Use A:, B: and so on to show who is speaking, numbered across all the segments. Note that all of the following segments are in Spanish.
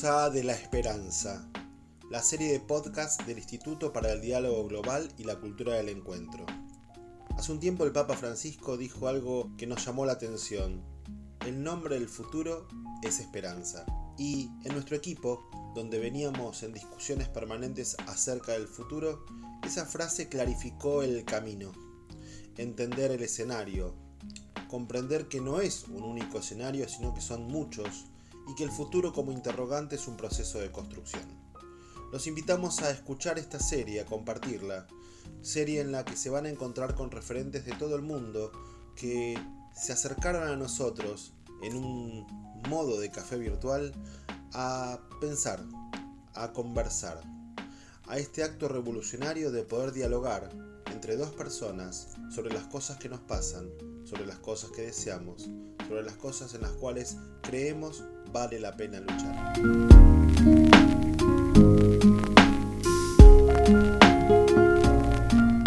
A: De la Esperanza, la serie de podcast del Instituto para el Diálogo Global y la Cultura del Encuentro. Hace un tiempo el Papa Francisco dijo algo que nos llamó la atención. El nombre del futuro es esperanza. Y en nuestro equipo, donde veníamos en discusiones permanentes acerca del futuro, esa frase clarificó el camino. Entender el escenario, comprender que no es un único escenario, sino que son muchos, y que el futuro como interrogante es un proceso de construcción. Los invitamos a escuchar esta serie, a compartirla, serie en la que se van a encontrar con referentes de todo el mundo que se acercaron a nosotros en un modo de café virtual a pensar, a conversar, a este acto revolucionario de poder dialogar entre dos personas sobre las cosas que nos pasan, sobre las cosas que deseamos, sobre las cosas en las cuales creemos vale la pena luchar.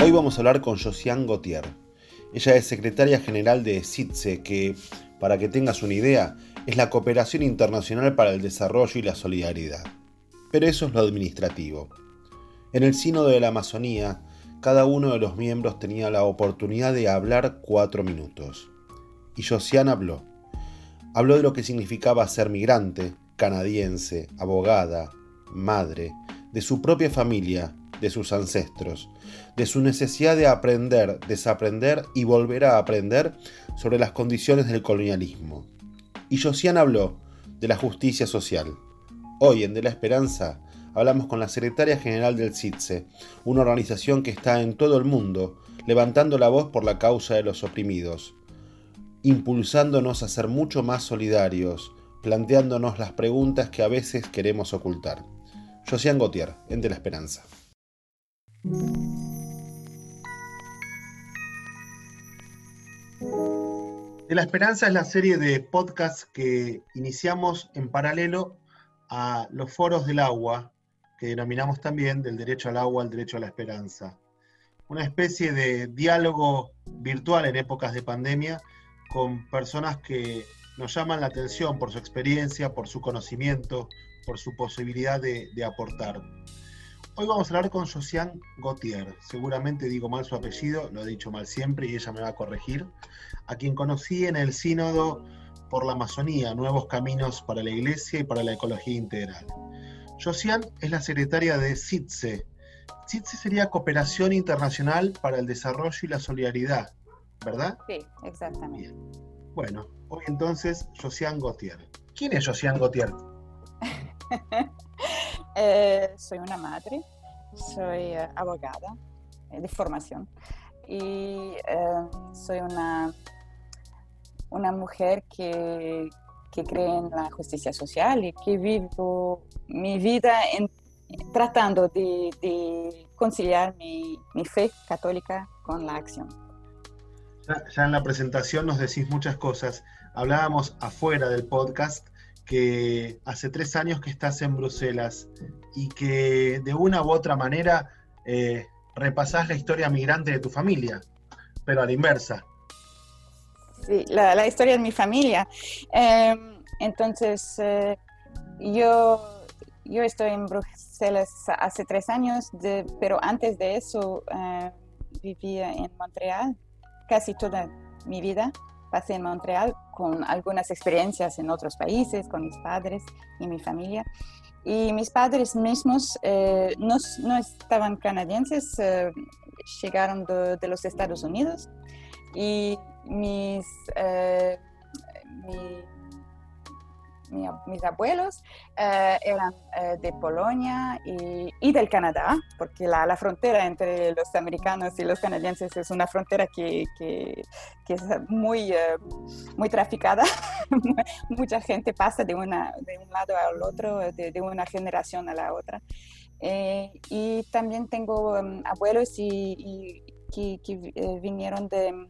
A: Hoy vamos a hablar con Josiane Gautier. Ella es secretaria general de CITSE, que, para que tengas una idea, es la Cooperación Internacional para el Desarrollo y la Solidaridad. Pero eso es lo administrativo. En el Sínodo de la Amazonía, cada uno de los miembros tenía la oportunidad de hablar cuatro minutos. Y Josiane habló. Habló de lo que significaba ser migrante, canadiense, abogada, madre, de su propia familia, de sus ancestros, de su necesidad de aprender, desaprender y volver a aprender sobre las condiciones del colonialismo. Y Josiane habló de la justicia social. Hoy en De la Esperanza hablamos con la secretaria general del CITSE, una organización que está en todo el mundo levantando la voz por la causa de los oprimidos, impulsándonos a ser mucho más solidarios, planteándonos las preguntas que a veces queremos ocultar. Josiane Gautier, en De la Esperanza. De la Esperanza es la serie de podcasts que iniciamos en paralelo a los foros del agua, que denominamos también del derecho al agua al derecho a la esperanza. Una especie de diálogo virtual en épocas de pandemia con personas que nos llaman la atención por su experiencia, por su conocimiento, por su posibilidad de, aportar. Hoy vamos a hablar con Josiane Gautier. Seguramente digo mal su apellido, lo he dicho mal siempre y ella me va a corregir. A quien conocí en el Sínodo por la Amazonía, Nuevos Caminos para la Iglesia y para la Ecología Integral. Josiane es la secretaria de CITSE. CITSE sería Cooperación Internacional para el Desarrollo y la Solidaridad. ¿Verdad?
B: Sí, exactamente.
A: Bueno, hoy entonces Josiane Gautier. ¿Quién es Josiane Gautier?
B: Eh, soy una madre, soy eh, abogada eh, de formación y soy una, una mujer que, que, cree en la justicia social y que vivo mi vida en, tratando de, de conciliar mi, mi fe católica con la acción.
A: Ya, en la presentación nos decís muchas cosas. Hablábamos afuera del podcast que hace tres años que estás en Bruselas y que de una u otra manera eh, repasás la historia migrante de tu familia, pero a la inversa.
B: Sí, la, historia de mi familia. Em, entonces, eh, yo, yo estoy en Bruselas hace tres años, pero antes de eso eh, vivía en Montreal casi toda mi vida pasé en Montreal con algunas experiencias en otros países, con mis padres y mi familia. Y mis padres mismos eh, no, no, estaban canadienses, eh, llegaron de, los Estados Unidos y mis, eh, mis abuelos eh, eran eh, de Polonia y, del Canadá, porque la, la, frontera entre los americanos y los canadienses es una frontera que, que, que es muy, eh, muy traficada. Mucha gente pasa de, una, de un lado al otro, de, de una generación a la otra. y también tengo um, abuelos y, que, que vinieron de,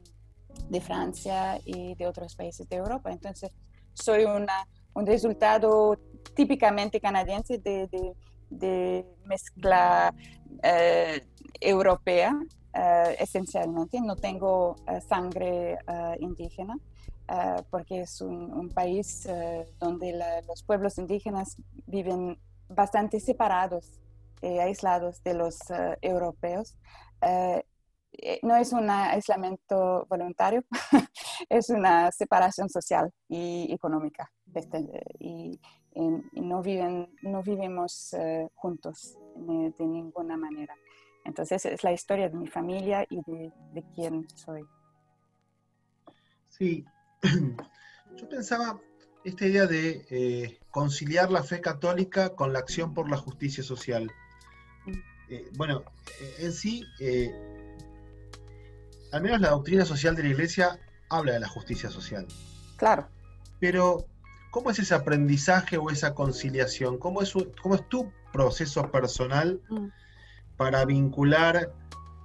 B: de Francia y de otros países de Europa. Entonces, soy una un resultado típicamente canadiense de, mezcla eh, europea esencialmente, no tengo sangre indígena. porque es un, país donde los pueblos indígenas viven bastante separados aislados de los europeos. Eh, no es un aislamiento voluntario, es una separación social y económica. Este, y, no, viven, no vivimos eh, juntos de, ninguna manera. Entonces es la historia de mi familia y de, quién soy.
A: Sí, yo pensaba esta idea de eh, conciliar la fe católica con la acción por la justicia social. Mm. bueno, en sí al menos la doctrina social de la iglesia habla de la justicia social.
B: Claro.
A: Pero, ¿cómo es ese aprendizaje o esa conciliación? ¿Cómo es, cómo es tu proceso personal mm. para vincular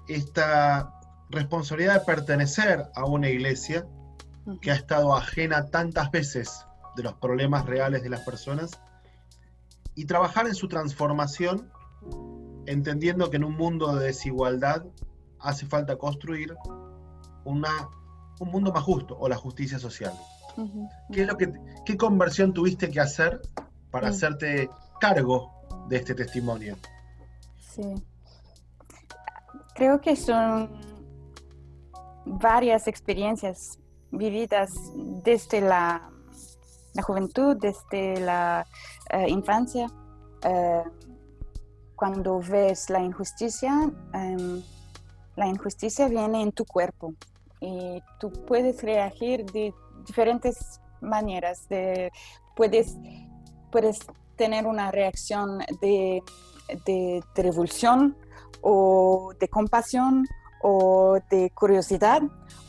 A: esta responsabilidad de pertenecer a una iglesia que ha estado ajena tantas veces de los problemas reales de las personas y trabajar en su transformación entendiendo que en un mundo de desigualdad hace falta construir una, un mundo más justo o la justicia social. ¿Qué, es lo que, ¿Qué conversión tuviste que hacer para hacerte cargo de este testimonio?
B: Sí. Creo que son varias experiencias vividas desde la, la juventud, desde la eh, infancia. Eh, cuando ves la injusticia, em, la injusticia viene en tu cuerpo y tú puedes reagir de diferentes maneras. De, puedes, puedes tener una reacción de, de, revulsión o de compasión o de curiosidad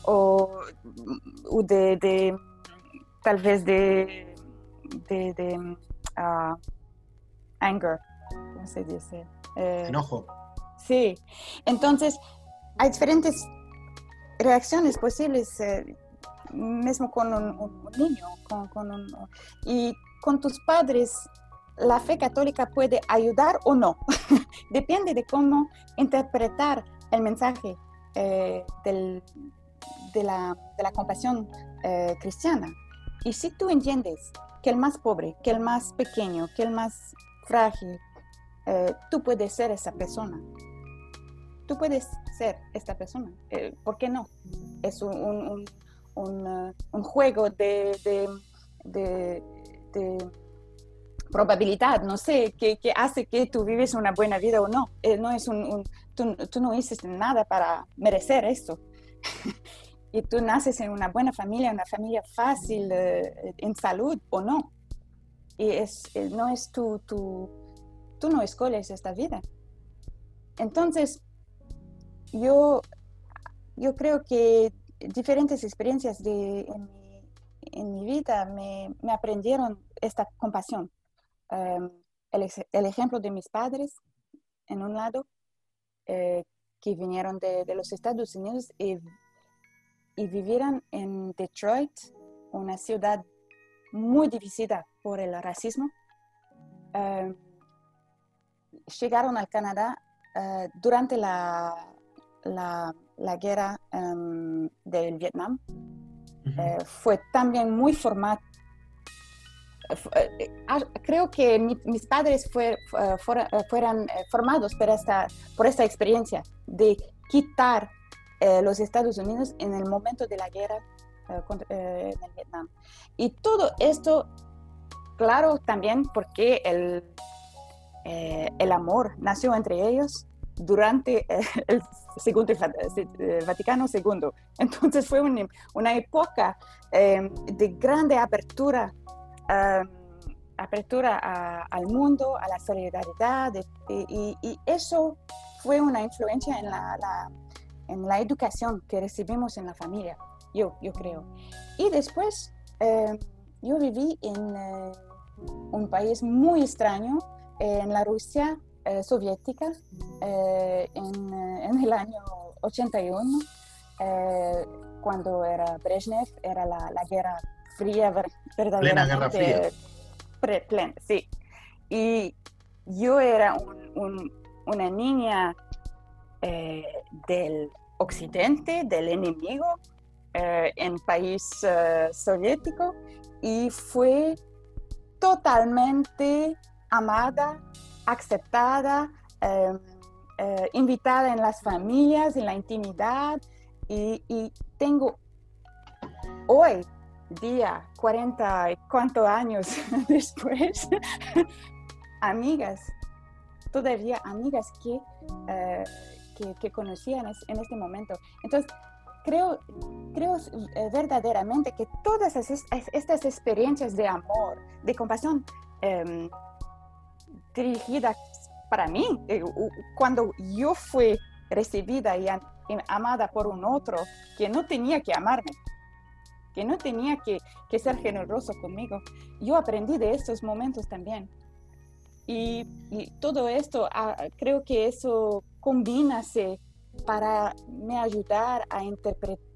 B: o, de, tal vez de, de, ah, anger, ¿cómo se dice?
A: Eh, Enojo.
B: Sí, entonces hay diferentes reacciones posibles, eh, mismo con un, niño, con, y con tus padres. La fe católica puede ayudar o no. Depende de cómo interpretar el mensaje eh, de, la, compasión eh, cristiana. Y si tú entiendes que el más pobre, que el más pequeño, que el más frágil, tú puedes ser esa persona tú puedes ser esta persona. Eh, ¿Por qué no? Es un, un, un, uh, juego de, de, de, probabilidad, no sé, que, que, hace que tú vives una buena vida o no. Eh, no es un, tú, tú, no hiciste nada para merecer esto. y tú naces en una buena familia, una familia fácil, eh, en salud o no. Y es, no es tu, tu, tú no escoges esta vida. Entonces, yo, yo creo que diferentes experiencias de, en, mi, vida me, me aprendieron esta compasión. Em, el, el, ejemplo de mis padres, en un lado, eh, que vinieron de, de, los Estados Unidos y, y vivieron en Detroit, una ciudad muy dividida por el racismo. Em, llegaron al Canadá eh, durante la, la, la guerra um, del Vietnam eh, fue también muy formal. Eh, ah, creo que mis padres fue, fueran formados por esta, por esta experiencia de quitar los Estados Unidos en el momento de la guerra en el Vietnam. Y todo esto, claro, también porque el, el amor nació entre ellos durante el segundo eh, Vaticano II. Entonces fue una, época em, de grande apertura, em, apertura al mundo, a la solidaridad, y, eso fue una influencia en la, en la educación que recibimos en la familia, yo, yo creo. Y después em, yo viví en eh, un país muy extraño, en la Rusia eh, soviética eh, en, en, el año 81, eh, cuando era Brezhnev, era la, la guerra fría,
A: Plena guerra fría.
B: Pre, sí. Y yo era un, una niña del occidente, del enemigo, eh, en país eh, soviético y fue totalmente amada, aceptada, em, eh, invitada en las familias, en la intimidad y, y tengo hoy día, 40 y cuántos años después, amigas, todavía amigas que, que, que, conocía en, este momento. Entonces, creo, creo eh, verdaderamente que todas estas experiencias de amor, de compasión em, dirigidas para mí, eh, cuando yo fui recibida y, amada por un otro que no tenía que amarme, que no tenía que, ser generoso conmigo, yo aprendí de estos momentos también. Y, todo esto, ah, creo que eso combinase para me ayudar a interpretar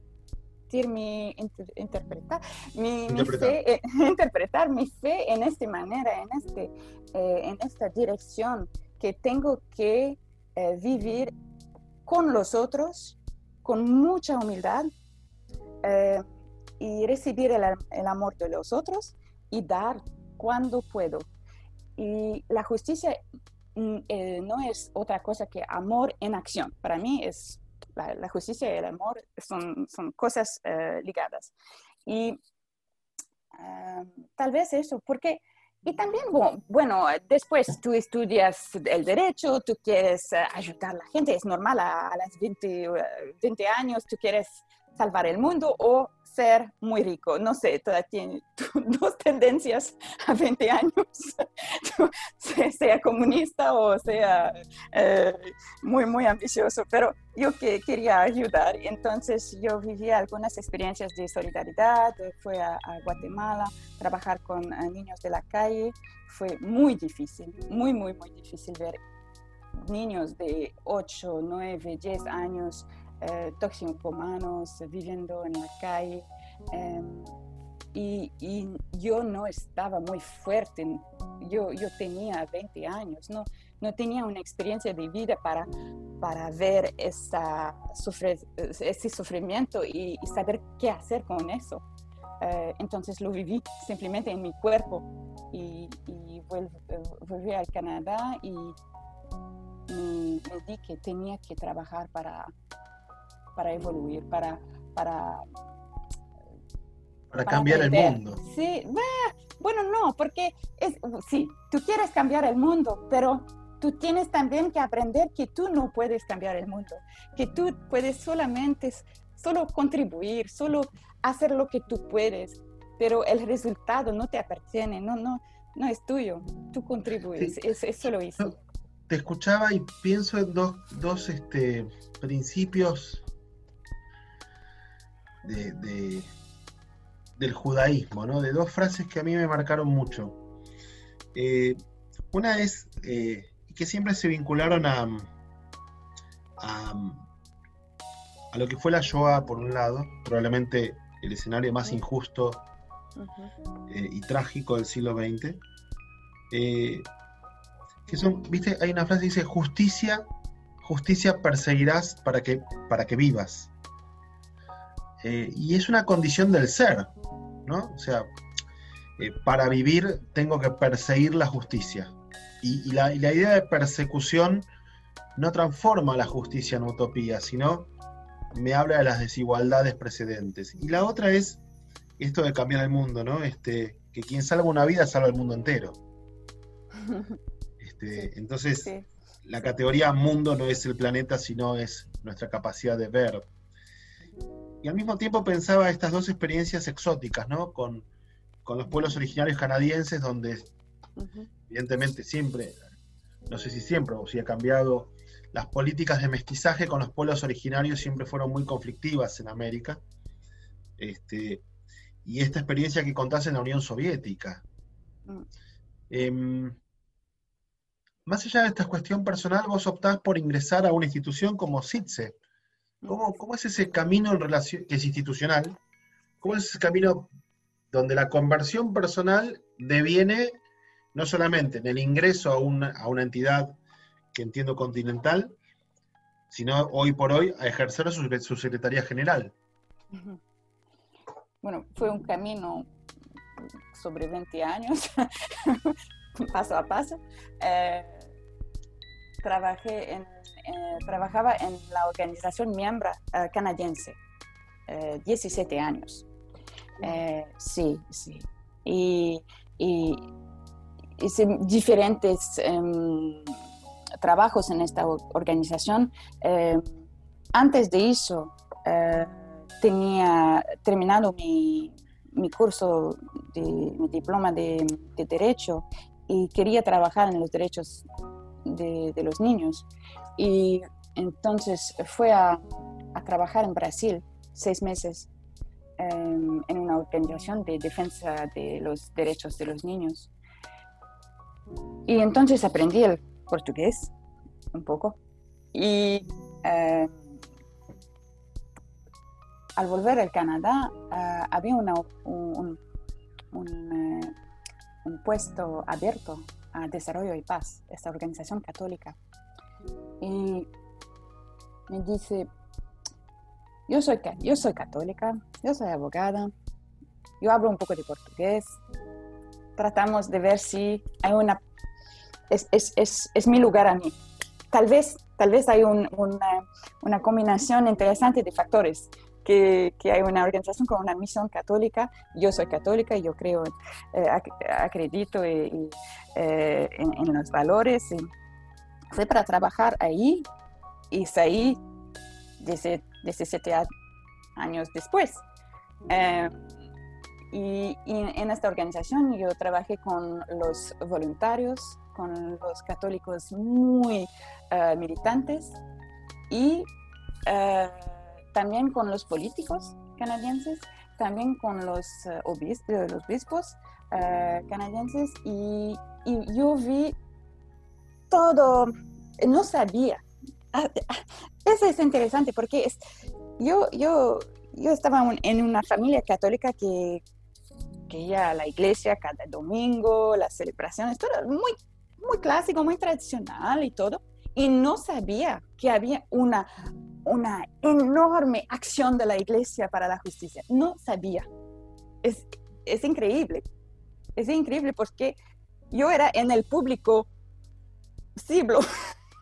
B: mi, interpretar, mi, fe, interpretar mi fe en esta manera, en, este, eh, en esta dirección, que tengo que eh, vivir con los otros, con mucha humildad eh, y recibir el, el, amor de los otros y dar cuando puedo. Y la justicia Mm, eh, no es otra cosa que amor en acción. Para mí es la, justicia y el amor son, son cosas eh, ligadas. Y ah, tal vez eso, porque... Y también, bueno, después tú estudias el derecho, tú quieres eh, ayudar a la gente, es normal a, a las 20, 20 años, tú quieres salvar el mundo o ser muy rico. No sé, todavía tiene dos tendencias a 20 años, sea comunista o sea eh, muy, muy ambicioso, pero yo que quería ayudar, entonces yo viví algunas experiencias de solidaridad, fui a, Guatemala, trabajar con eh, niños de la calle, fue muy difícil, muy, muy, muy difícil ver niños de 8, 9, 10 años eh, toxicomanos viviendo en la calle. Em, y, yo no estaba muy fuerte, yo, yo tenía 20 años, no, no tenía una experiencia de vida para, para ver esa ese sufrimiento y, saber qué hacer con eso. Eh, entonces lo viví simplemente en mi cuerpo y, y volví al Canadá y me, me, di que tenía que trabajar para, para evoluir, para... para
A: para, cambiar el mundo.
B: Sí, bueno, no, porque es, sí, tú quieres cambiar el mundo, pero tú tienes también que aprender que tú no puedes cambiar el mundo, que tú puedes solamente, solo contribuir, solo hacer lo que tú puedes, pero el resultado no te appartiene, no, no, no es tuyo, tú contribuyes, eso lo hice.
A: Te escuchaba y pienso en dos, dos este, principios de, del judaísmo, ¿no? de dos frases que a mí me marcaron mucho. Eh, una es eh, que siempre se vincularon a, a, lo que fue la Shoah, por un lado, probablemente el escenario más injusto eh, y trágico del siglo XX. que son, viste, hay una frase que dice, justicia, justicia perseguirás para que, para que vivas. Eh, y es una condición del ser, ¿no? O sea, eh, para vivir tengo que perseguir la justicia. Y, la, idea de persecución no transforma la justicia en utopía, sino me habla de las desigualdades precedentes. Y la otra es esto de cambiar el mundo, ¿no? Este, que quien salva una vida salva el mundo entero. Este, entonces, la categoría mundo no es el planeta, sino es nuestra capacidad de ver, y al mismo tiempo pensaba estas dos experiencias exóticas, ¿no? Con, los pueblos originarios canadienses, donde evidentemente siempre, no sé si siempre o si ha cambiado, las políticas de mestizaje con los pueblos originarios siempre fueron muy conflictivas en América. Este, y esta experiencia que contás en la Unión Soviética. Mm. Em, más allá de esta cuestión personal, vos optás por ingresar a una institución como CITSE, ¿Cómo, es ese camino en relación, que es institucional? ¿Cómo es ese camino donde la conversión personal deviene no solamente en el ingreso a una, entidad que entiendo continental, sino hoy por hoy a ejercer su, su Secretaría General.
B: Bueno, fue un camino sobre 20 años, paso a paso. Eh, trabajé en, eh, trabajaba en la organización miembro eh, canadiense, 17 años. sí, sí. Y, y hice diferentes em, trabajos en esta organización. antes de eso, tenía terminado mi, mi curso, de, mi diploma de, Derecho y quería trabajar en los derechos de, los niños. Y entonces fue a, trabajar en Brasil seis meses em, en una organización de defensa de los derechos de los niños. Y entonces aprendí el portugués un poco. Y em, al volver al Canadá ah, había un, un, eh, un, puesto abierto a Desarrollo y Paz, esta organización católica. Y me dice, yo soy, yo soy católica, yo soy abogada, yo hablo un poco de portugués, tratamos de ver si hay una... Es, es, es, es mi lugar a mí. Tal vez, tal vez hay una, una combinación interesante de factores que, hay una organización con una misión católica. Yo soy católica y yo creo, eh, acredito eh, en, los valores. Y fue para trabajar ahí y salí 17 años después. Eh, y, en esta organización yo trabajé con los voluntarios, con los católicos muy militantes y también con los políticos canadienses, también con los, uh, obispos, los obispos uh, canadienses y, yo vi todo, no sabía. Ah, ah, eso es interesante porque es, yo, yo, yo estaba en una familia católica que, que iba a la iglesia cada domingo, las celebraciones, todo muy, muy clásico, muy tradicional y todo. Y no sabía que había una una enorme acción de la iglesia para la justicia. No sabía. Es, es increíble. Es increíble porque yo era en el público siglo.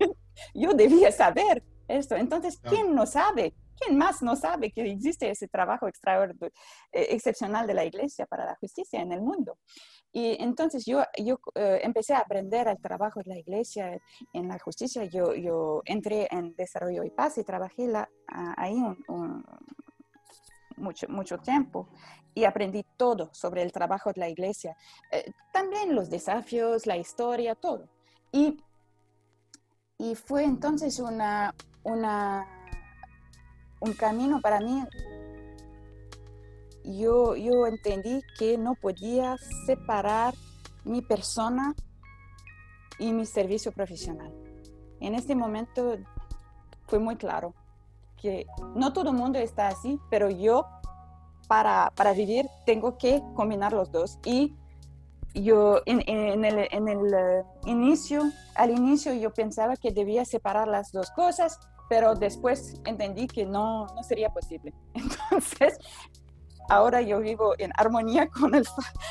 B: yo debía saber esto. Entonces. ¿quién no sabe? ¿Quién más no sabe que existe ese trabajo extraordinario, eh, excepcional de la iglesia para la justicia en el mundo? Y entonces yo, yo eh, empecé a aprender el trabajo de la iglesia en la justicia. Yo, yo entré en desarrollo y paz y trabajé la, ahí mucho, mucho tiempo y aprendí todo sobre el trabajo de la iglesia. Eh, también los desafíos, la historia, todo. Y, y fue entonces una, una, un camino para mí yo, yo entendí que no podía separar mi persona y mi servicio profesional. En este momento fue muy claro que no todo el mundo está así, pero yo para, para vivir tengo que combinar los dos. Y yo en, el, en, el, eh, inicio, al inicio yo pensaba que debía separar las dos cosas, pero después entendí que no, no sería posible. Entonces ahora yo vivo en armonía con el,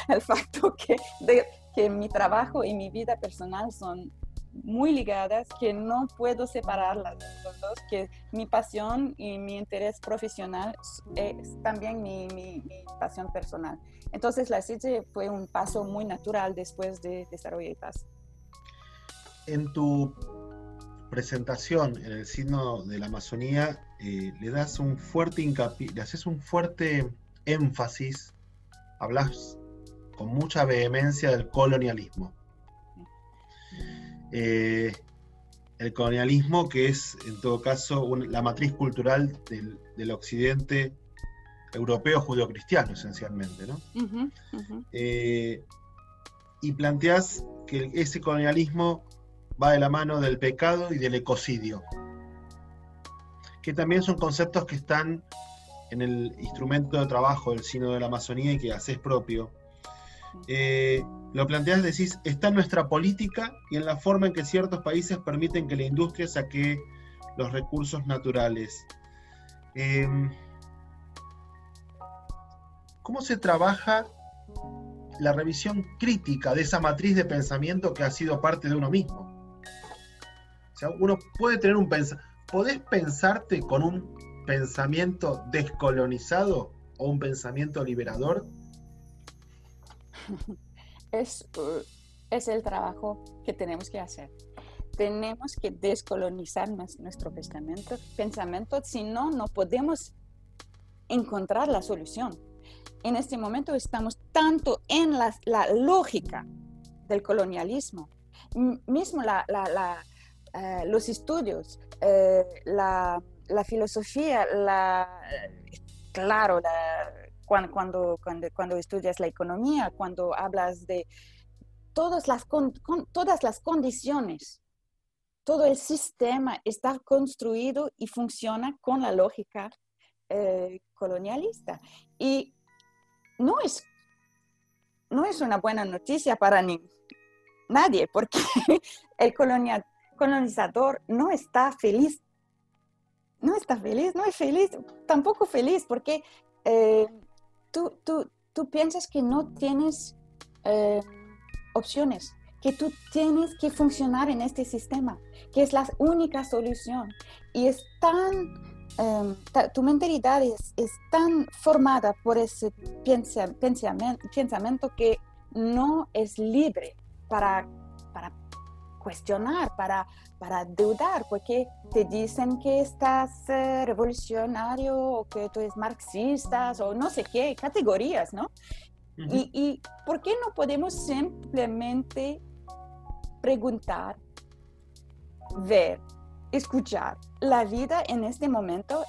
B: el facto que, de, que mi trabajo y mi vida personal son muy ligadas, que no puedo separarlas los dos, que mi pasión y mi interés profesional es también mi, mi, pasión personal. Entonces la CITE fue un paso muy natural después de Desarrollo y Paz.
A: En tu presentación en el signo de la Amazonía, eh, le das un fuerte hincapié, le haces un fuerte énfasis, hablas con mucha vehemencia del colonialismo. Eh, el colonialismo que es en todo caso la matriz cultural del, occidente europeo judeocristiano esencialmente, ¿no? Eh, y planteas que ese colonialismo va de la mano del pecado y del ecocidio, que también son conceptos que están en el instrumento de trabajo del Sino de la Amazonía y que haces propio, eh, lo planteas, decís, está en nuestra política y en la forma en que ciertos países permiten que la industria saque los recursos naturales. Em, ¿Cómo se trabaja la revisión crítica de esa matriz de pensamiento que ha sido parte de uno mismo? O sea, uno puede tener un pensamiento. ¿Podés pensarte con un pensamiento descolonizado o un pensamiento liberador?
B: Es, uh, es el trabajo que tenemos que hacer. Tenemos que descolonizar nuestro pensamiento, pensamiento, si no, no podemos encontrar la solución. En este momento estamos tanto en la, lógica del colonialismo, mismo la, eh, los estudios, eh, la, filosofía, la, claro, cuando, cuando, cuando, estudias la economía, cuando hablas de todas las, todas las condiciones, todo el sistema está construido y funciona con la lógica eh, colonialista. Y no es, no es una buena noticia para ni, nadie, porque el colonizador no está feliz. No está feliz, no es feliz, tampoco feliz, porque eh, tú, tú, tú, piensas que no tienes eh, opciones, que tú tienes que funcionar en este sistema, que es la única solución. Y es tan Em, tu mentalidad es, tan formada por ese pensamiento, que no es libre para cuestionar, para, para dudar, porque te dicen que estás eh, revolucionario o que tú eres marxista o no sé qué, categorías, ¿no? y, y por qué no podemos simplemente preguntar, ver, escuchar. La vida en este momento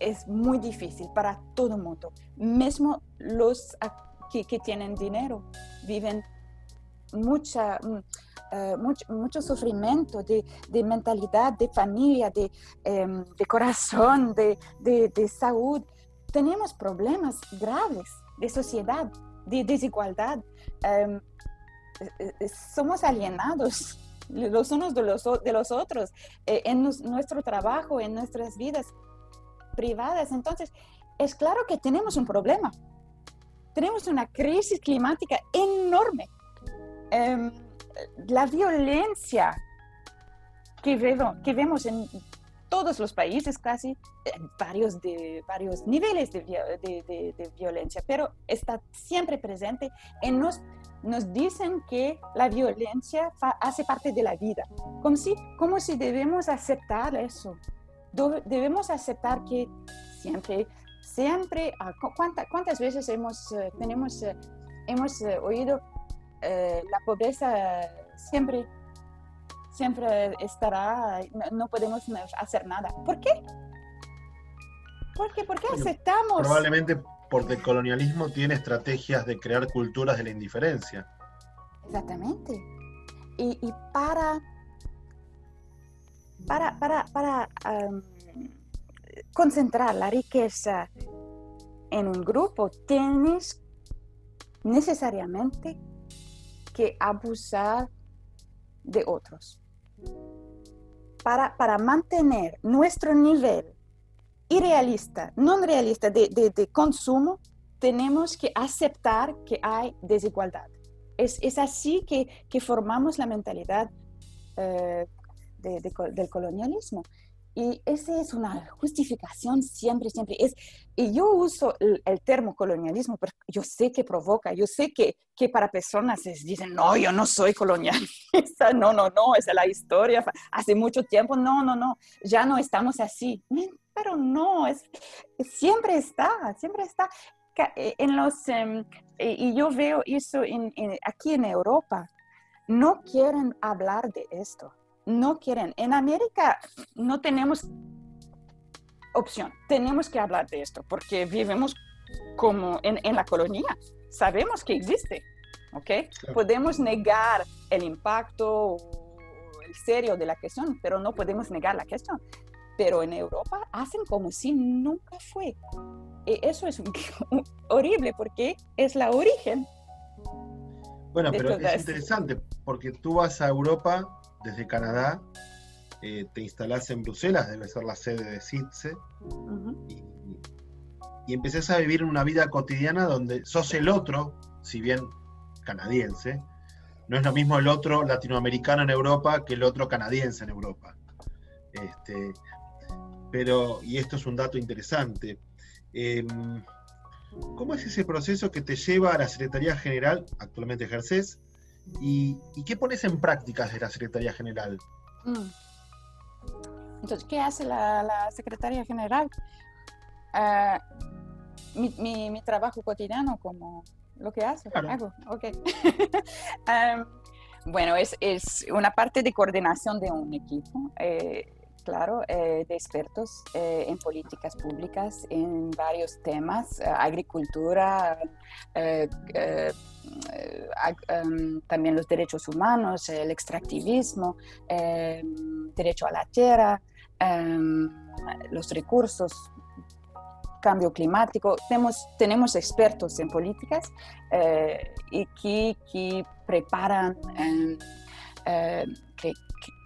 B: es muy difícil para todo el mundo. Mismo los que, que tienen dinero viven mucha, eh, mucho, sufrimiento de, mentalidad, de familia, de, em, corazón, de, salud. Tenemos problemas graves de sociedad, de desigualdad. Em, eh, eh, somos alienados los unos de los, de los otros, eh, en nuestro trabajo, en nuestras vidas privadas. Entonces, es claro que tenemos un problema. Tenemos una crisis climática enorme. Em, la violencia que, que vemos en todos los países casi, varios, de, varios niveles de, violencia, pero está siempre presente en nos, nos dicen que la violencia hace parte de la vida, como si, como si debemos aceptar eso, debemos aceptar que siempre, siempre, ah, ¿cuántas, cuántas veces hemos, eh, tenemos, eh, hemos eh, la pobreza siempre siempre estará, no, podemos hacer nada. ¿Por qué? ¿Por qué, ¿Por qué aceptamos?
A: Probablemente porque el colonialismo tiene estrategias de crear culturas de la indiferencia.
B: Exactamente. Y, para, para, para, para concentrar la riqueza en un grupo, tienes necesariamente que abusar de otros para, para mantener nuestro nivel irrealista, no realista de, de, consumo, tenemos que aceptar que hay desigualdad. Es, es así que, que, formamos la mentalidad eh, del colonialismo. Y esa es una justificación siempre, siempre. Es, y yo uso el, el termo colonialismo, pero yo sé que provoca, yo sé que, que para personas es, dicen, no, yo no soy colonialista, no, no, no, esa es la historia, hace mucho tiempo, no, no, no, ya no estamos así. Pero no, es, siempre está, siempre está. Eh, en los, em, y yo veo eso aquí en Europa, no quieren hablar de esto no quieren. En América no tenemos opción, tenemos que hablar de esto porque vivimos como en, la colonia, sabemos que existe, ¿ok? Podemos negar el impacto el serio de la cuestión, pero no podemos negar la cuestión. Pero en Europa hacen como si nunca fue. Y eso es horrible porque es la origen.
A: Bueno, pero es interesante porque tú vas a Europa desde Canadá eh, te instalás en Bruselas, debe ser la sede de CITSE, y, y a vivir una vida cotidiana donde sos el otro, si bien canadiense, no es lo mismo el otro latinoamericano en Europa que el otro canadiense en Europa. Este, pero, y esto es un dato interesante, em, ¿cómo es ese proceso que te lleva a la Secretaría General, actualmente ejerces, y, qué pones en prácticas de la Secretaría General? Mm.
B: Entonces, ¿qué hace la, Secretaría General? Ah, mi, trabajo cotidiano como lo que hace, hago, ok. bueno, es, es, una parte de coordinación de un equipo. Eh, claro, eh, de expertos eh, en políticas públicas en varios temas, eh, agricultura, también los derechos humanos, el extractivismo, derecho a la tierra, los recursos, cambio climático. Tenemos, tenemos expertos en políticas y que, que preparan, que,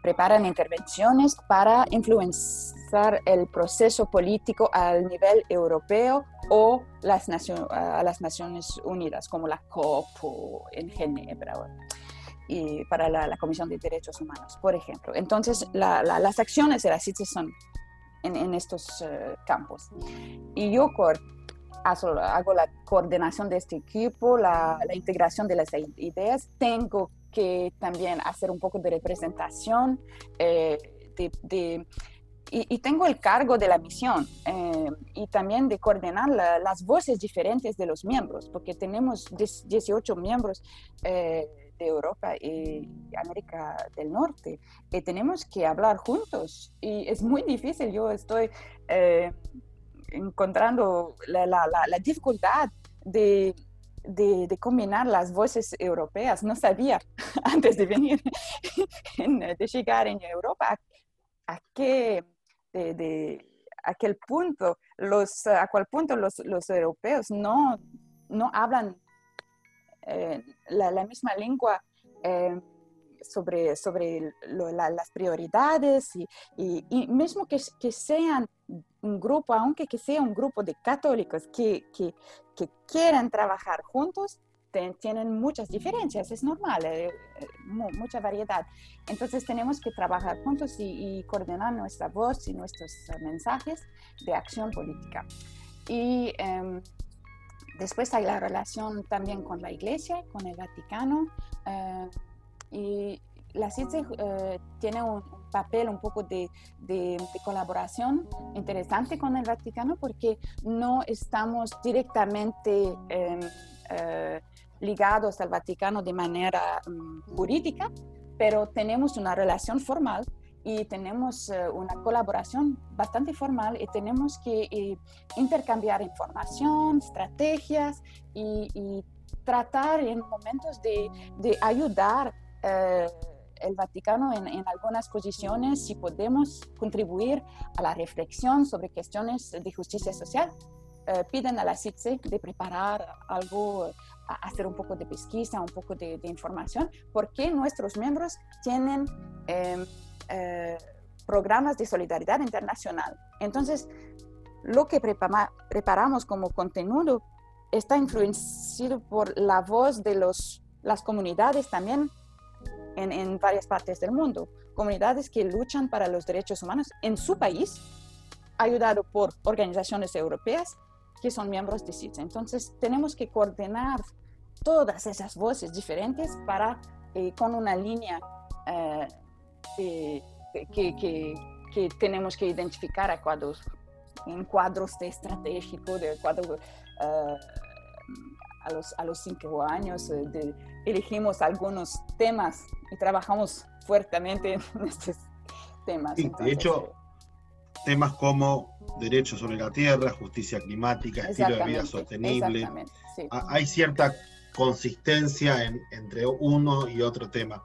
B: preparan intervenciones para influenciar el proceso político al nivel europeo o las a las Naciones Unidas, como la COP en Ginebra y para la, Comisión de Derechos Humanos, por ejemplo. Entonces, las acciones de la CITES son en, estos eh, campos. Y yo hago la coordinación de este equipo, la, la integración de las ideas. Tengo que también hacer un poco de representación eh, de, y, tengo el cargo de la misión eh, y también de coordinar las voces diferentes de los miembros, porque tenemos 18 miembros eh, de Europa y América del Norte y tenemos que hablar juntos y es muy difícil. Yo estoy encontrando la, la, la dificultad de de, combinar las voces europeas. No sabía antes de venir, de llegar en Europa, a, qué, de, aquel punto, los, a cuál punto los, los europeos no, no hablan eh, la, misma lengua. Eh, sobre, sobre las prioridades y, y, mismo que, que, sean un grupo, aunque que sea un grupo de católicos que, que, que quieren trabajar juntos, tienen muchas diferencias, es normal, eh, eh, mucha variedad. Entonces tenemos que trabajar juntos y, coordinar nuestra voz y nuestros eh, mensajes de acción política. Y em, después hay la relación también con la Iglesia, con el Vaticano. y la CITSE tiene un, papel un poco de, colaboración interesante con el Vaticano porque no estamos directamente em, eh, ligados al Vaticano de manera mm, jurídica, pero tenemos una relación formal y tenemos eh, una colaboración bastante formal y tenemos que eh, intercambiar información, estrategias y, tratar en momentos de ayudar el Vaticano en, algunas posiciones si podemos contribuir a la reflexión sobre cuestiones de justicia social. Eh, piden a la CITSE de preparar algo, hacer un poco de pesquisa, un poco de, información, porque nuestros miembros tienen em, eh, programas de solidaridad internacional. Entonces, lo que preparamos como contenido está influenciado por la voz de los, las comunidades también en, varias partes del mundo. Comunidades que luchan para los derechos humanos en su país, ayudado por organizaciones europeas que son miembros de CITES. Entonces, tenemos que coordinar todas esas voces diferentes para, eh, con una línea eh, que, que, tenemos que identificar a cuadros, en cuadros de estratégico, de cuadro, eh, a, los, a los cinco años, de, elegimos algunos temas y trabajamos fuertemente en estos temas.
A: de hecho, temas como derechos sobre la tierra, justicia climática, estilo de vida sostenible, hay cierta consistencia entre uno y otro tema.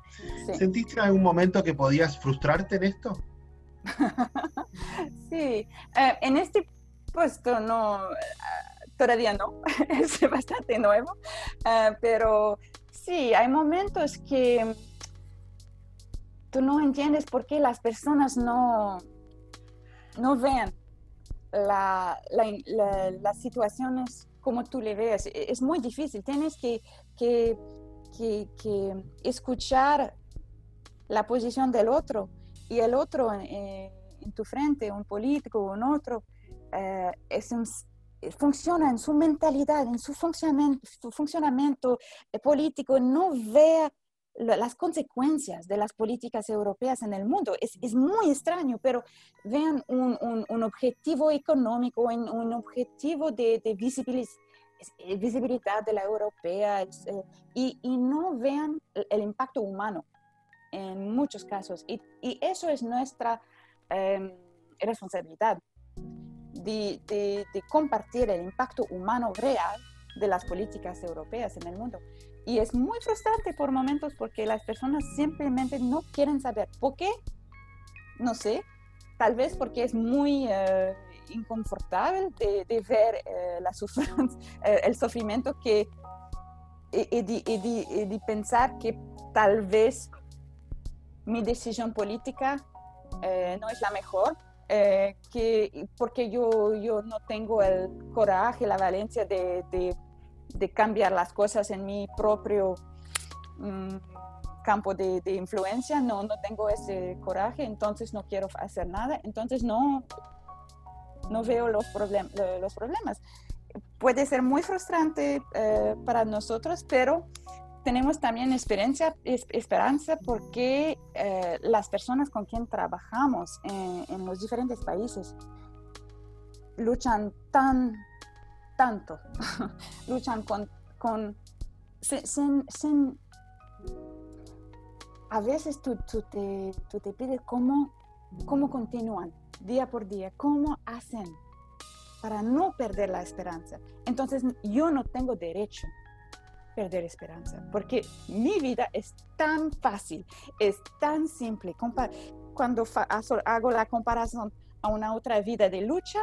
A: ¿Sentiste en algún momento que podías frustrarte en esto?
B: sí, eh, en este puesto no, eh, todavía no, es bastante nuevo, eh, pero Sí, hay momentos que tú no entiendes por qué las personas no, no ven las situaciones como tú le ves. E, es muy difícil, tienes que, que, escuchar la posición del otro y el otro en tu frente, un político un otro, eh, es funciona en su mentalidad, en su funcionamiento, su funcionamiento eh, político, no vea las consecuencias de las políticas europeas en el mundo. Es, es muy extraño, pero vean un, un, objetivo económico, un, un objetivo de, de eh, visibilidad de la europea y, y, no vean el, impacto humano en muchos casos. Y, y eso es nuestra Em, responsabilidad de, de, compartir el impacto humano real de las políticas europeas en el mundo. Y es muy frustrante por momentos porque las personas simplemente no quieren saber por qué. No sé, tal vez porque es muy eh, inconfortable de, de ver eh, la eh, el sufrimiento que, y, de, y, de, pensar que tal vez mi decisión política no es la mejor, eh, que, porque yo, yo no tengo el coraje, la valencia de, de, cambiar las cosas en mi propio mm, campo de, de, influencia, no, no tengo ese coraje, entonces no quiero hacer nada, entonces no, no veo los, problem los problemas. Puede ser muy frustrante eh, para nosotros, pero tenemos también esperanza, esperanza porque eh, las personas con quien trabajamos en, los diferentes países luchan tan, tanto, luchan con, con sin, a veces tú, tú, te, tú te pides cómo, cómo continúan día por día, cómo hacen para no perder la esperanza. Entonces yo no tengo derecho perder esperanza, porque mi vida es tan fácil, es tan simple. Cuando hago la comparación a una otra vida de lucha,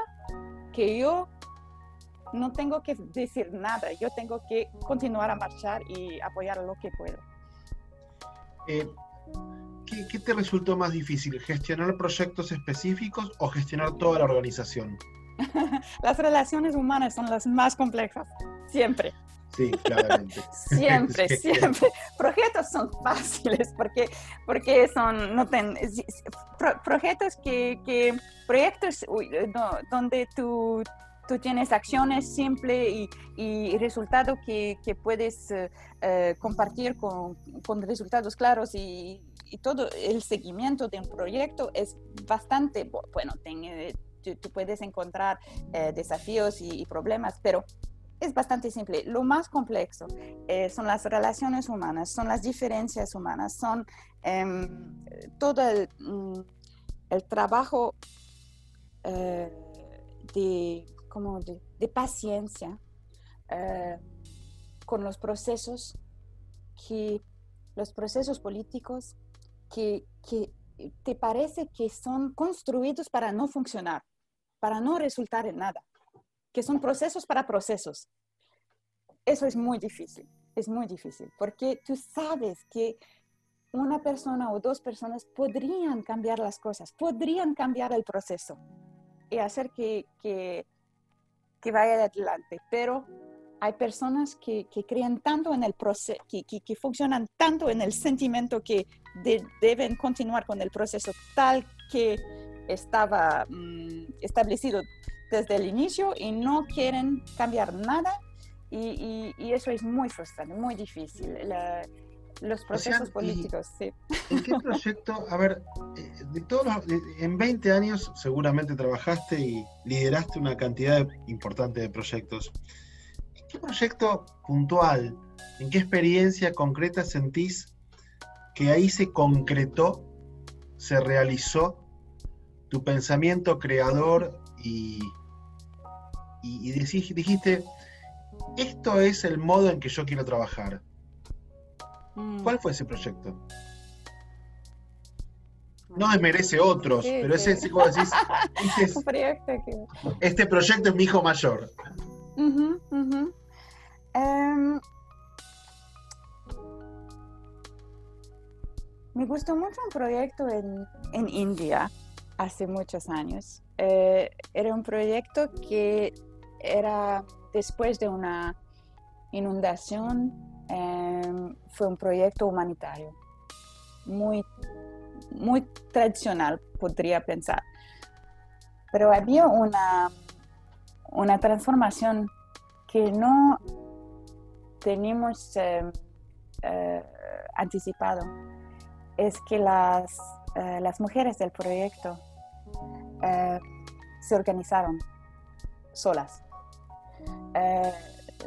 B: que yo no tengo que decir nada, yo tengo que continuar a marchar y apoyar lo que puedo.
A: Eh, ¿qué, ¿Qué te resultó más difícil, gestionar proyectos específicos o gestionar toda la organización?
B: las relaciones humanas son las más complejas, siempre.
A: Sí, claramente.
B: siempre, siempre. Proyectos son fáciles porque, porque son, no ten, proyectos que, que proyectos donde tú, tú tienes acciones simples y, y resultados que, que, puedes eh, eh, compartir con, con, resultados claros y, y, todo el seguimiento de un proyecto es bastante, bueno, eh, tú, puedes encontrar desafíos y, y problemas, pero es bastante simple. Lo más complejo eh, son las relaciones humanas, son las diferencias humanas, son em, todo el, mm, trabajo eh, de, como de, paciencia eh, con los procesos que los procesos políticos que, que te parece que son construidos para no funcionar, para no resultar en nada que son procesos para procesos. Eso es muy difícil, es muy difícil, porque tú sabes que una persona o dos personas podrían cambiar las cosas, podrían cambiar el proceso y hacer que, que, que vaya adelante, pero hay personas que, que creen tanto en el proceso, que, que, funcionan tanto en el sentimiento que deben continuar con el proceso tal que estaba mm, establecido desde el inicio y no quieren cambiar nada y, y, eso es muy frustrante, muy difícil. los procesos políticos, sí.
A: ¿En qué proyecto, a ver, eh, de todos en 20 años seguramente trabajaste y lideraste una cantidad importante de proyectos. ¿En qué proyecto puntual, en qué experiencia concreta sentís que ahí se concretó, se realizó tu pensamiento creador y, y, dijiste, esto es el modo en que yo quiero trabajar. Mm. ¿Cuál fue ese proyecto? No desmerece otros, pero ese es como decís, este, este, proyecto es mi hijo mayor.
B: Em, Me gustó mucho un proyecto en, en India hace muchos años. Eh, era un proyecto que era después de una inundación, eh, fue un proyecto humanitario, muy, muy tradicional, podría pensar. Pero había una, una transformación que no teníamos eh, anticipado. Es que las, las mujeres del proyecto eh, se organizaron solas. Eh,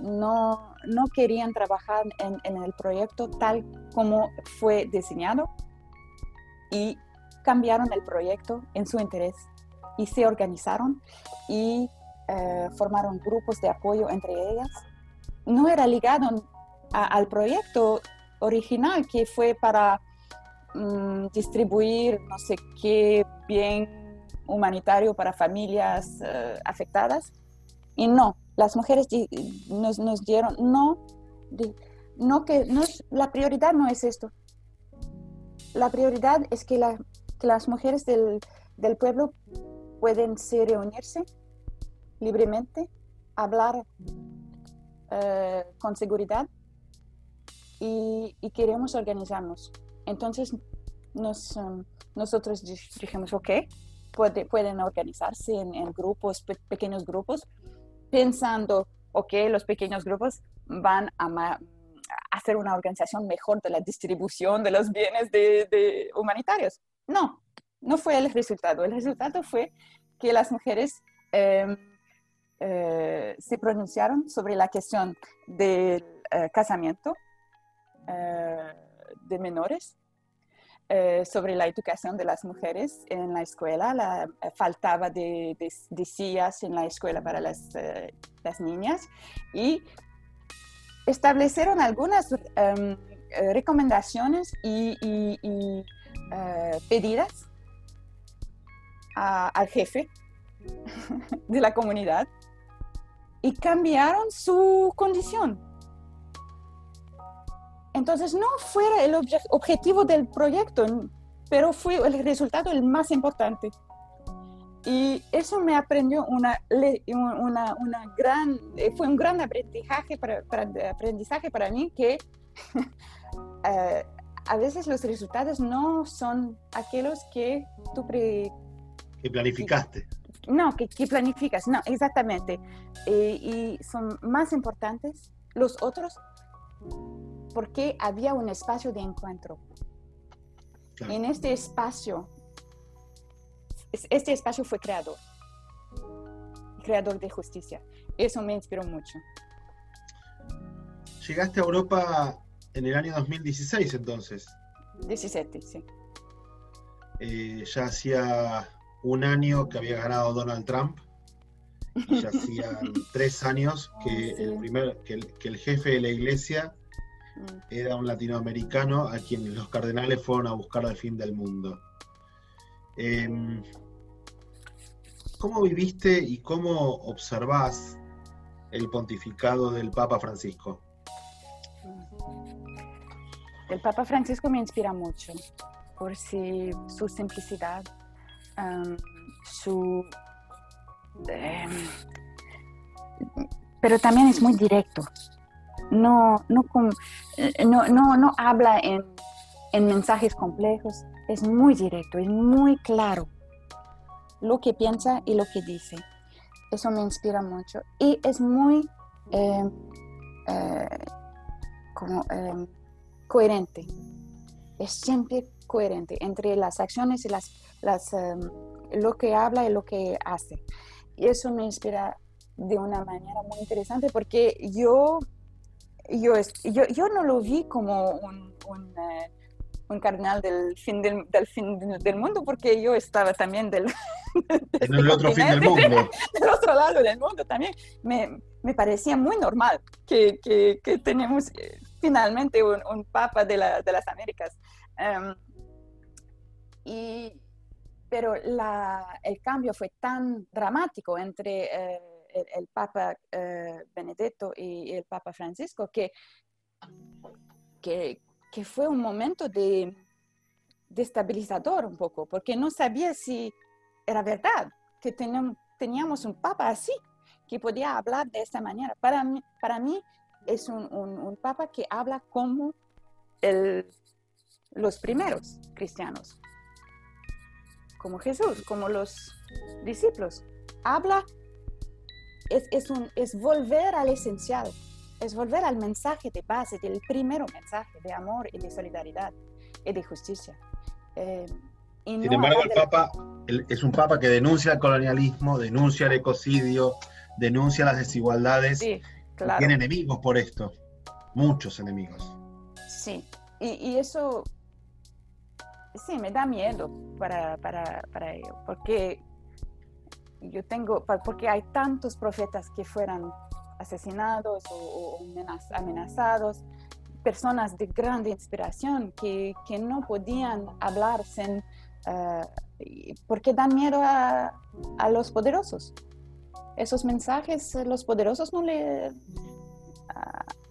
B: no, no, querían trabajar en, el proyecto tal como fue diseñado y cambiaron el proyecto en su interés y se organizaron y eh, formaron grupos de apoyo entre ellas. No era ligado al proyecto original que fue para mm, distribuir no sé qué bien humanitario para familias eh, afectadas. Y no, las mujeres nos, nos dieron, no, no que no la prioridad no es esto. La prioridad es que, la, las mujeres del, del, pueblo pueden se reunirse libremente, hablar eh, con seguridad y, y, queremos organizarnos. Entonces nos, um, nosotros dijimos, ok, pueden organizarse en, grupos, pequeños grupos, pensando, ok, los pequeños grupos van a, hacer una organización mejor de la distribución de los bienes de, humanitarios. No, no fue el resultado. El resultado fue que las mujeres em, eh, se pronunciaron sobre la cuestión del eh, casamiento eh, de menores eh, sobre la educación de las mujeres en la escuela. La, eh, faltaba de, sillas en la escuela para las, eh, niñas y establecieron algunas em, recomendaciones y, pedidas al jefe de la comunidad y cambiaron su condición entonces no fuera el objetivo del proyecto, pero fue el resultado el más importante. Y eso me aprendió una, una, una gran, eh, fue un gran aprendizaje para, aprendizaje para mí que eh, a veces los resultados no son aquellos que tú
A: que planificaste.
B: No, que, que, planificas, no, exactamente. Eh, y son más importantes los otros porque había un espacio de encuentro. En este espacio, este espacio fue creador, creador de justicia. Eso me inspiró mucho.
A: Llegaste a Europa en el año 2016 entonces.
B: 17, sí.
A: Eh, ya hacía un año que había ganado Donald Trump. Y ya hacían tres años que, el primer, que el jefe de la iglesia. Era un latinoamericano a quien los cardenales fueron a buscar al fin del mundo. Em, ¿Cómo viviste y cómo observás el pontificado del Papa Francisco?
B: El Papa Francisco me inspira mucho por si, su simplicidad, em, su... Em, pero también es muy directo no, no, eh, no, no, no habla en, en mensajes complejos, es muy directo, es muy claro lo que piensa y lo que dice. Eso me inspira mucho. Y es muy em, eh, como, em, coherente. Es siempre coherente entre las acciones y las, las, em, lo que habla y lo que hace. Y eso me inspira de una manera muy interesante porque yo yo, yo, yo no lo vi como un, un, eh, un cardenal del fin del, del, fin del mundo, porque yo estaba también del,
A: en el otro fin del mundo.
B: Del otro lado del mundo también. Me, me parecía muy normal que, que, que tenemos eh, finalmente un, un papa de, la, de, las Américas. Um, y, pero la, el cambio fue tan dramático entre... Eh, el, Papa eh, Benedetto y el Papa Francisco, que, que, que, fue un momento de, destabilizador un poco, porque no sabía si era verdad que teníamos un papa así, que podía hablar de esta manera. Para mí, para mí es un, un, papa que habla como el, los primeros cristianos, como Jesús, como los discípulos. Habla, es, es, un, es volver al esencial, es volver al mensaje de base, del primero mensaje de amor y de solidaridad y de justicia.
C: Eh, Sin embargo, el Papa es un Papa que denuncia el colonialismo, denuncia el ecocidio, denuncia las desigualdades. Sí, claro. Tiene enemigos por esto, muchos enemigos.
B: Sí, y, eso sí me da miedo para, para, para ello, porque yo tengo, porque hay tantos profetas que fueran asesinados o, amenazados, personas de grande inspiración que, que no podían hablar sin, uh, porque dan miedo a, a, los poderosos. Esos mensajes, los poderosos no le,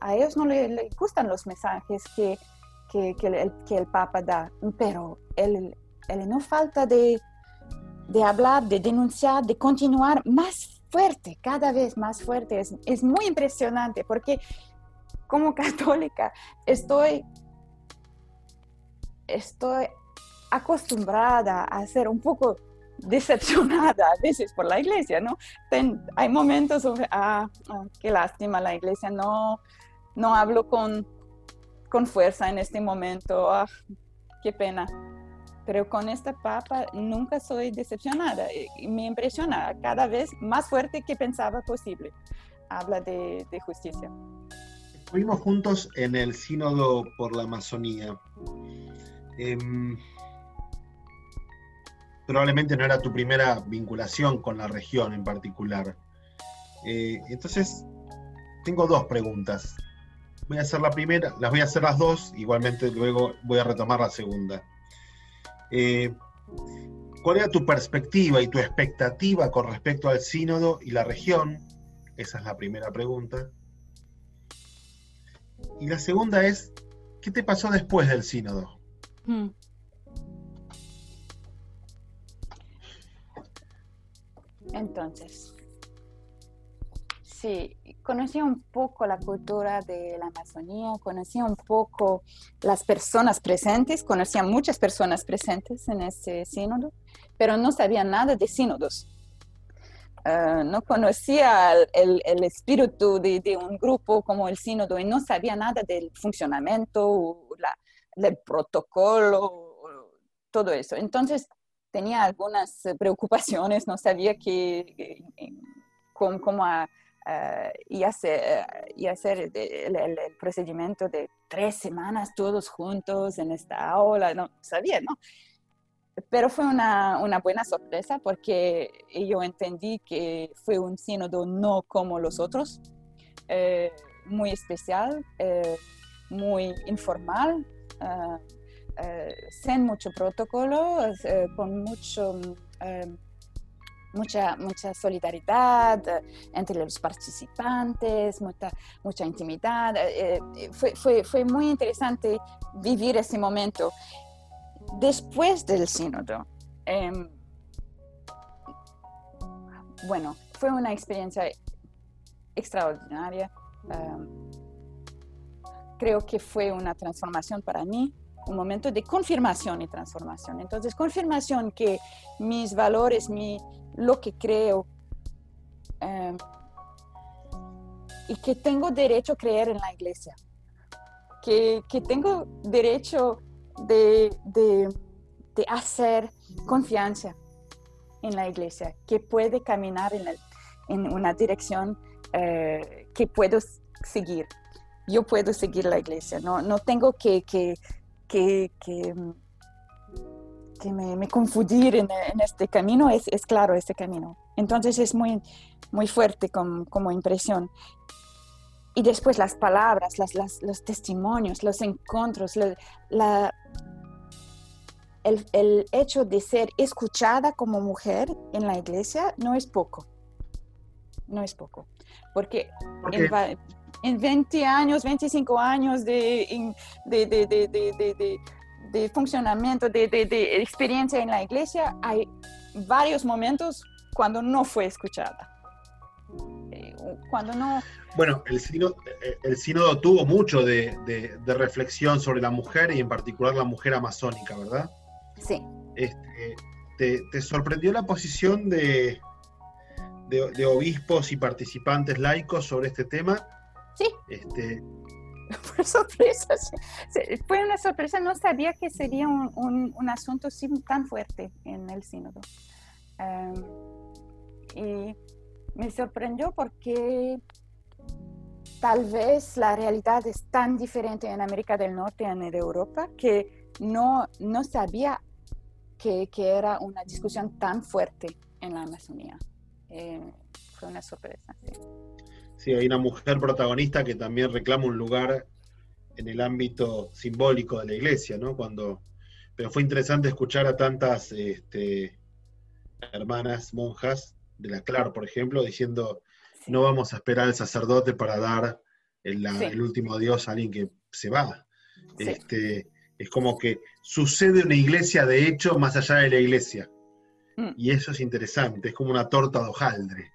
B: a, ellos no le, gustan los mensajes que, que, que, el, que el Papa da, pero él no falta de, de hablar, de denunciar, de continuar más fuerte, cada vez más fuerte. Es, muy impresionante porque como católica estoy, estoy acostumbrada a ser un poco decepcionada a veces por la iglesia, ¿no? hay momentos, ah, ah, qué lástima, la iglesia no, no hablo con, con fuerza en este momento, ah, qué pena pero con esta papa nunca soy decepcionada. Me impresiona cada vez más fuerte que pensaba posible. Habla de, justicia.
C: Estuvimos juntos en el Sínodo por la Amazonía. Em, probablemente no era tu primera vinculación con la región en particular. Eh, entonces, tengo dos preguntas. Voy a hacer la primera, las voy a hacer las dos, igualmente luego voy a retomar la segunda. Eh, ¿Cuál era tu perspectiva y tu expectativa con respecto al sínodo y la región? Esa es la primera pregunta. Y la segunda es, ¿qué te pasó después del sínodo? Hmm.
B: Entonces, Sí, conocí un poco la cultura de la Amazonía, conocí un poco las personas presentes, conocía muchas personas presentes en ese sínodo, pero no sabía nada de sínodos. Ah, no conocía el, el espíritu de, un grupo como el sínodo y no sabía nada del funcionamiento, la, del protocolo, todo eso. Entonces tenía algunas preocupaciones, no sabía cómo eh, y hacer, y hacer el, procedimiento de tres semanas todos juntos en esta aula, no sabía, ¿no? Pero fue una, una buena sorpresa porque yo entendí que fue un sínodo no como los otros, eh, muy especial, eh, muy informal, sin mucho protocolo, con mucho mucha, mucha solidaridad eh, entre los participantes, mucha, mucha intimidad. Eh, eh, fue, fue, fue, muy interesante vivir ese momento. Después del sínodo, em, bueno, fue una experiencia extraordinaria. Em, creo que fue una transformación para mí, un momento de confirmación y transformación. Entonces, confirmación que mis valores, mi, lo que creo em, y que tengo derecho a creer en la iglesia, que, que tengo derecho de, de, de, hacer confianza en la iglesia, que puede caminar en, en una dirección eh, que puedo seguir. Yo puedo seguir la iglesia, no, no tengo que, que, que, que que me, confundir en, este camino es, es, claro este camino. Entonces es muy, muy fuerte como, impresión. Y después las palabras, las, los testimonios, los encuentros, la, el, el, hecho de ser escuchada como mujer en la iglesia no es poco. No es poco. Porque en, en, 20 años, 25 años de, de, de, de de funcionamiento, de, de, experiencia en la iglesia, hay varios momentos cuando no fue escuchada. Eh, cuando no...
A: Bueno, el sínodo, eh, el sínodo tuvo mucho de, reflexión sobre la mujer y en particular la mujer amazónica, ¿verdad?
B: Sí.
A: Este, te, sorprendió la posición de, de, obispos y participantes laicos sobre este tema?
B: Sí.
A: Este,
B: Fue sorpresa, fue una sorpresa, no sabía que sería un, un, asunto tan fuerte en el sínodo. Em, y me sorprendió porque tal vez la realidad es tan diferente en América del Norte y en Europa que no, no sabía que, que era una discusión tan fuerte en la Amazonía. Eh, fue una sorpresa. Sí.
A: Sí, hay una mujer protagonista que también reclama un lugar en el ámbito simbólico de la iglesia, ¿no? Cuando, pero fue interesante escuchar a tantas este, hermanas monjas de la CLAR, por ejemplo, diciendo, no vamos a esperar al sacerdote para dar el, último adiós a alguien que se va. Este, es como que sucede una iglesia de hecho más allá de la iglesia. Mm. Y eso es interesante, es como una torta de hojaldre.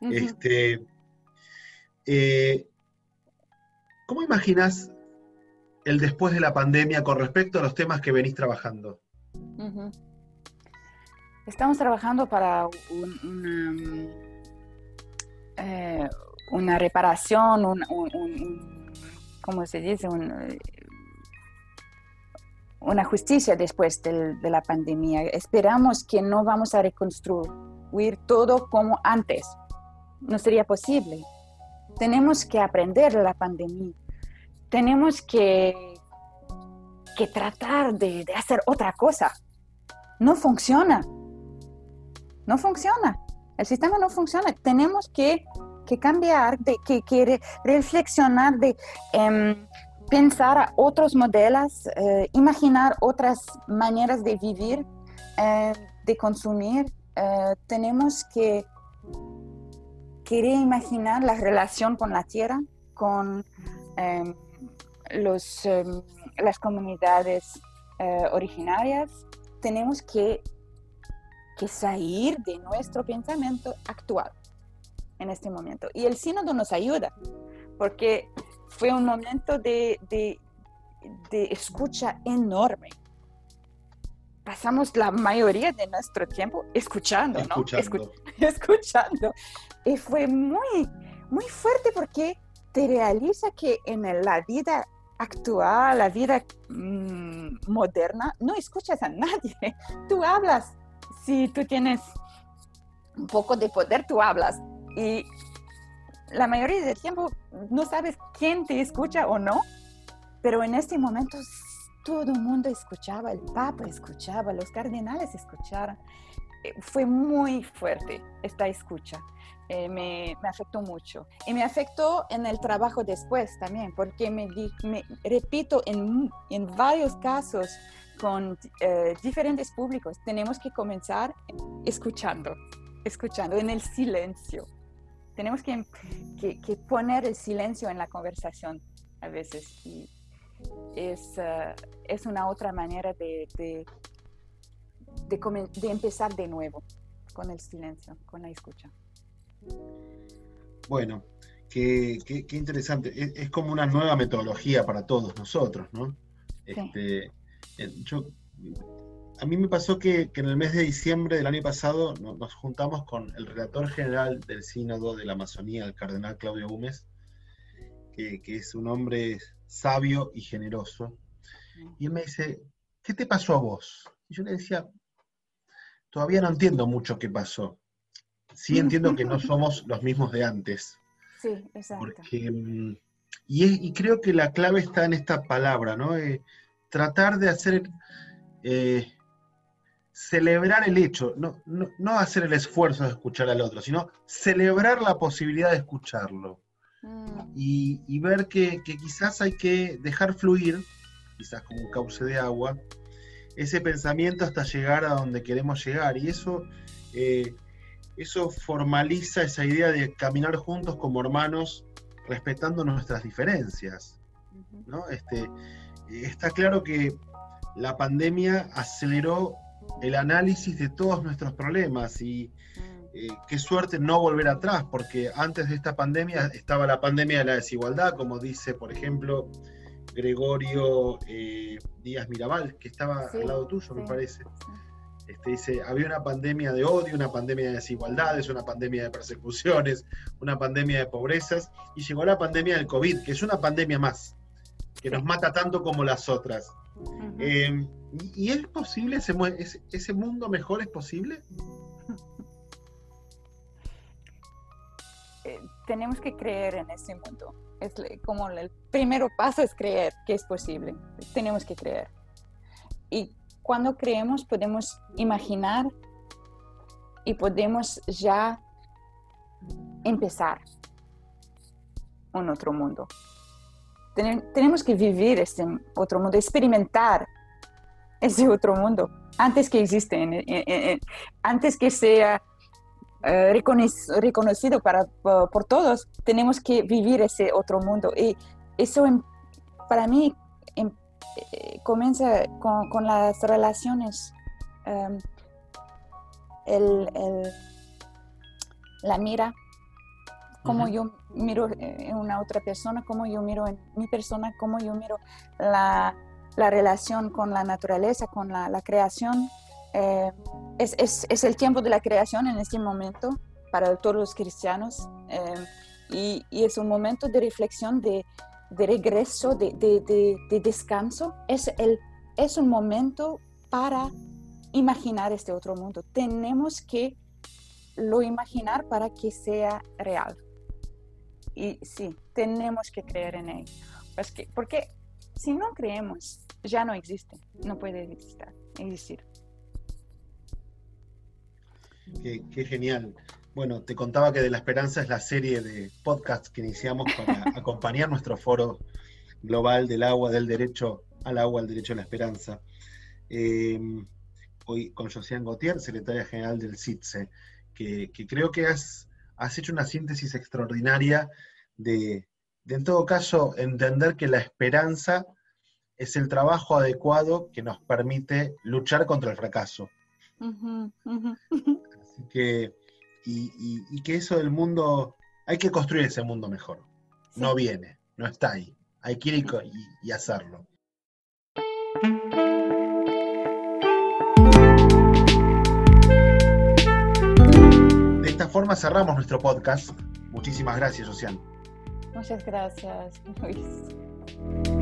A: este, eh, ¿Cómo imaginas el después de la pandemia con respecto a los temas que venís trabajando?
B: Estamos trabajando para una, eh, una reparación, un, ¿cómo se dice? una justicia después de la pandemia. Esperamos que no vamos a reconstruir todo como antes. No sería posible. Tenemos que aprender de la pandemia. Tenemos que, que tratar de, hacer otra cosa. No funciona. No funciona. El sistema no funciona. Tenemos que, cambiar, de, que, reflexionar, de em, pensar a otros modelos, eh, imaginar otras maneras de vivir, eh, de consumir. Eh, tenemos que querer imaginar la relación con la tierra, con em, los, em, las comunidades originarias. Tenemos que, que salir de nuestro pensamiento actual en este momento. Y el sínodo nos ayuda, porque fue un momento de, de, escucha enorme. Pasamos la mayoría de nuestro tiempo escuchando, ¿no?
A: Escuchando.
B: escuchando. Y fue muy, muy fuerte porque te realiza que en la vida actual, la vida mm, moderna, no escuchas a nadie. Tú hablas. Si tú tienes un poco de poder, tú hablas. Y la mayoría del tiempo no sabes quién te escucha o no, pero en este momento todo el mundo escuchaba, el Papa escuchaba, los cardenales escucharon. Eh, fue muy fuerte esta escucha. Eh, me, afectó mucho. Y me afectó en el trabajo después también, porque me, me repito, en, en, varios casos con eh, diferentes públicos, tenemos que comenzar escuchando, escuchando en el silencio tenemos que, poner el silencio en la conversación a veces. Y es, eh, es una otra manera de, de, empezar de nuevo con el silencio, con la escucha.
A: Bueno, qué, interesante. Es, como una nueva metodología para todos nosotros, ¿no? Este, yo a mí me pasó que, en el mes de diciembre del año pasado nos juntamos con el relator general del Sínodo de la Amazonía, el cardenal Claudio Gómez, que, es un hombre sabio y generoso. Y él me dice, ¿qué te pasó a vos? Y yo le decía, todavía no entiendo mucho qué pasó. Sí entiendo que no somos los mismos de antes.
B: Sí, exacto.
A: Mm, y, creo que la clave está en esta palabra, ¿no? Eh, tratar de hacer... Eh, celebrar el hecho, no, no, hacer el esfuerzo de escuchar al otro, sino celebrar la posibilidad de escucharlo. Mm. Y, ver que, quizás hay que dejar fluir, quizás como un cauce de agua, ese pensamiento hasta llegar a donde queremos llegar. Y eso, eh, eso formaliza esa idea de caminar juntos como hermanos, respetando nuestras diferencias. ¿no? Este, está claro que la pandemia aceleró el análisis de todos nuestros problemas y eh, qué suerte no volver atrás, porque antes de esta pandemia estaba la pandemia de la desigualdad, como dice, por ejemplo, Gregorio eh, Díaz Mirabal, que estaba al lado tuyo, me parece. Este, dice, había una pandemia de odio, una pandemia de desigualdades, una pandemia de persecuciones, una pandemia de pobrezas, y llegó la pandemia del COVID, que es una pandemia más, que nos mata tanto como las otras. Eh, ¿Y es posible ese, ese mundo mejor? ¿Es posible?
B: Tenemos que creer en ese mundo. Es como el primer paso es creer que es posible. Tenemos que creer. Y cuando creemos podemos imaginar y podemos ya empezar un otro mundo. tenemos que vivir ese otro mundo, experimentar ese otro mundo antes que existe, antes que sea eh, reconocido para, por todos, tenemos que vivir ese otro mundo. Y eso para mí em, eh, comienza con, las relaciones, em, el, la mira, cómo yo miro en una otra persona, cómo yo miro en mi persona, cómo yo miro la, la relación con la naturaleza, con la, la creación eh, es, es, es, el tiempo de la creación en este momento para todos los cristianos eh, y, y, es un momento de reflexión, de, de regreso, de, de, de, descanso. Es, el, es un momento para imaginar este otro mundo. Tenemos que lo imaginar para que sea real. Y sí, tenemos que creer en él. Pues que, porque si no creemos, ya no existe, no puede existir. existir.
A: Qué, genial. Bueno, te contaba que De la Esperanza es la serie de podcasts que iniciamos para acompañar nuestro foro global del agua, del derecho al agua, al derecho a la esperanza. Eh, hoy con Josiane Gautier, secretaria general del CITSE, que, creo que has, hecho una síntesis extraordinaria de, en todo caso, entender que la esperanza es el trabajo adecuado que nos permite luchar contra el fracaso que, y, que eso del mundo, hay que construir ese mundo mejor. No viene, no está ahí. Hay que ir y, hacerlo. De esta forma cerramos nuestro podcast. Muchísimas gracias, Ocean.
B: Muchas gracias, Luis.